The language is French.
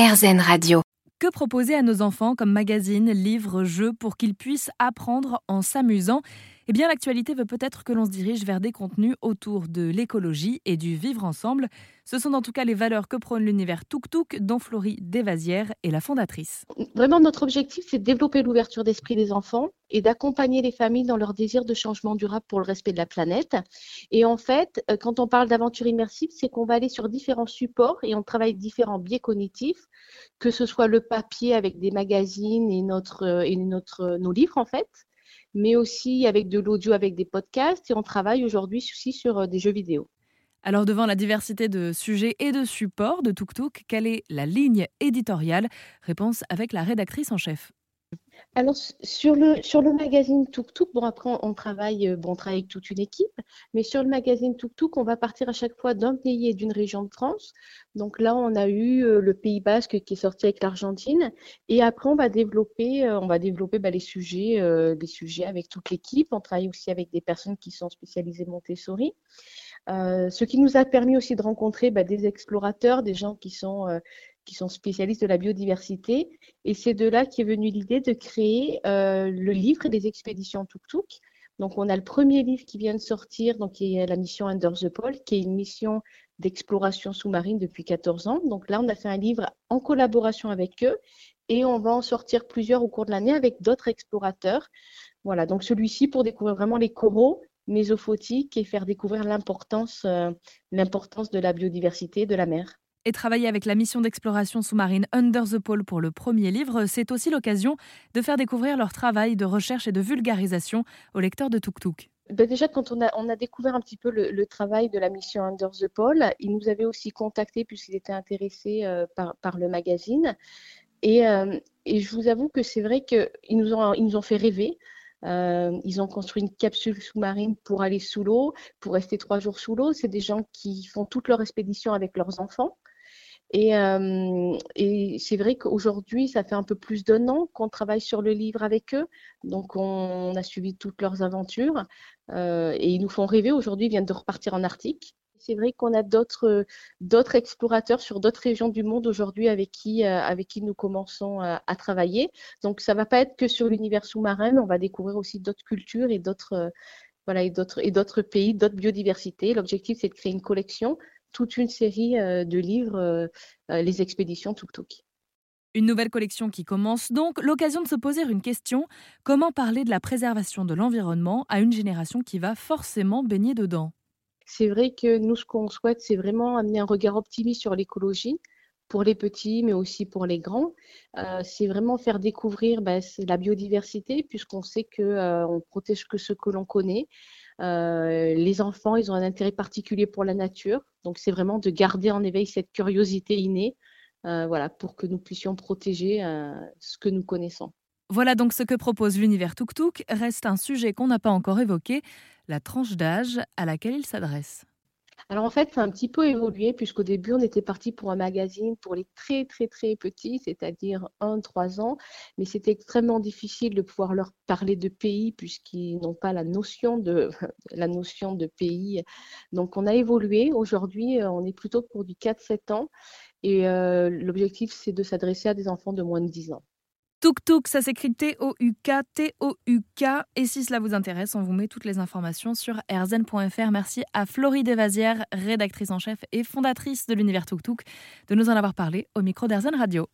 RZN Radio. Que proposer à nos enfants comme magazines, livres, jeux pour qu'ils puissent apprendre en s'amusant? Eh bien, l'actualité veut peut-être que l'on se dirige vers des contenus autour de l'écologie et du vivre ensemble. Ce sont en tout cas les valeurs que prône l'univers Tuk dont Florie Desvasières est la fondatrice. Vraiment, notre objectif, c'est de développer l'ouverture d'esprit des enfants et d'accompagner les familles dans leur désir de changement durable pour le respect de la planète. Et en fait, euh, quand on parle d'aventure immersive, c'est qu'on va aller sur différents supports et on travaille différents biais cognitifs, que ce soit le papier avec des magazines et, notre, euh, et notre, nos livres en fait, mais aussi avec de l'audio avec des podcasts et on travaille aujourd'hui aussi sur euh, des jeux vidéo. Alors devant la diversité de sujets et de supports de Tuk quelle est la ligne éditoriale? Réponse avec la rédactrice en chef. Alors sur le sur le magazine Tuk Tuk, bon après on, travaille euh, bon on travaille avec toute une équipe, mais sur le magazine Tuk Tuk, on va partir à chaque fois d'un pays et d'une région de France. Donc là on a eu euh, le Pays Basque qui est sorti avec l'Argentine, et après on va développer euh, on va développer bah, les sujets les sujets avec toute l'équipe. On travaille aussi avec des personnes qui sont spécialisées Montessori. Ce qui nous a permis aussi de rencontrer bah, des explorateurs, des gens qui sont, qui sont spécialistes de la biodiversité. Et c'est de là qu'est venue l'idée de créer euh, le livre des expéditions Tuk-Tuk. Donc, on a le premier livre qui vient de sortir, donc qui est la mission Under the Pole, qui est une mission d'exploration sous-marine depuis 14 ans. Donc là, on a fait un livre en collaboration avec eux et on va en sortir plusieurs au cours de l'année avec d'autres explorateurs. Voilà, donc celui-ci pour découvrir vraiment les coraux, mésophotique et faire découvrir l'importance euh, de la biodiversité de la mer. Et travailler avec la mission d'exploration sous-marine Under the Pole pour le premier livre, c'est aussi l'occasion de faire découvrir leur travail de recherche et de vulgarisation aux lecteurs de Tuk Tuk. Ben déjà, quand on a, découvert un petit peu le, travail de la mission Under the Pole, ils nous avaient aussi contactés puisqu'ils étaient intéressés euh, par, le magazine. Et, euh, et, je vous avoue que c'est vrai qu'ils nous, ont, nous ont fait rêver. Euh, ils ont construit une capsule sous-marine pour aller sous l'eau, pour rester trois jours sous l'eau. C'est des gens qui font toute leur expédition avec leurs enfants. Et, euh, et c'est vrai qu'aujourd'hui, ça fait un peu plus d'un an qu'on travaille sur le livre avec eux. Donc, on, a suivi toutes leurs aventures. Euh, et ils nous font rêver. Aujourd'hui, ils viennent de repartir en Arctique c'est vrai qu'on a d'autres explorateurs sur d'autres régions du monde aujourd'hui avec qui euh, avec qui nous commençons à, travailler. Donc ça va pas être que sur l'univers sous-marin, mais on va découvrir aussi d'autres cultures et d'autres voilà et d'autres pays, d'autres biodiversités. L'objectif c'est de créer une collection, toute une série euh, de livres, les expéditions Tuk Tuk. Une nouvelle collection qui commence donc, l'occasion de se poser une question, comment parler de la préservation de l'environnement à une génération qui va forcément baigner dedans? C'est vrai que nous, ce qu'on souhaite, c'est vraiment amener un regard optimiste sur l'écologie pour les petits, mais aussi pour les grands. Euh, c'est vraiment faire découvrir bah, la biodiversité, puisqu'on sait qu'on euh, on protège que ce que l'on connaît. Euh, les enfants, ils ont un intérêt particulier pour la nature, donc c'est vraiment de garder en éveil cette curiosité innée, voilà, pour que nous puissions protéger ce que nous connaissons. Voilà donc ce que propose l'univers Tuk Tuk. Reste un sujet qu'on n'a pas encore évoqué, la tranche d'âge à laquelle il s'adresse. Alors en fait, ça a un petit peu évolué puisqu'au début, on était parti pour un magazine pour les très très très petits, c'est-à-dire 1-3 ans, mais c'était extrêmement difficile de pouvoir leur parler de pays puisqu'ils n'ont pas la notion de la notion de pays. Donc on a évolué. Aujourd'hui, euh, on est plutôt pour du 4-7 ans et euh, l'objectif c'est de s'adresser à des enfants de moins de 10 ans. Tuk Tuk, ça s'écrit T-O-U-K, T-O-U-K. Et si cela vous intéresse, on vous met toutes les informations sur rzn.fr. Merci à Florie Desvasières, rédactrice en chef et fondatrice de l'univers Tuk Tuk, de nous en avoir parlé au micro d'Erzen Radio.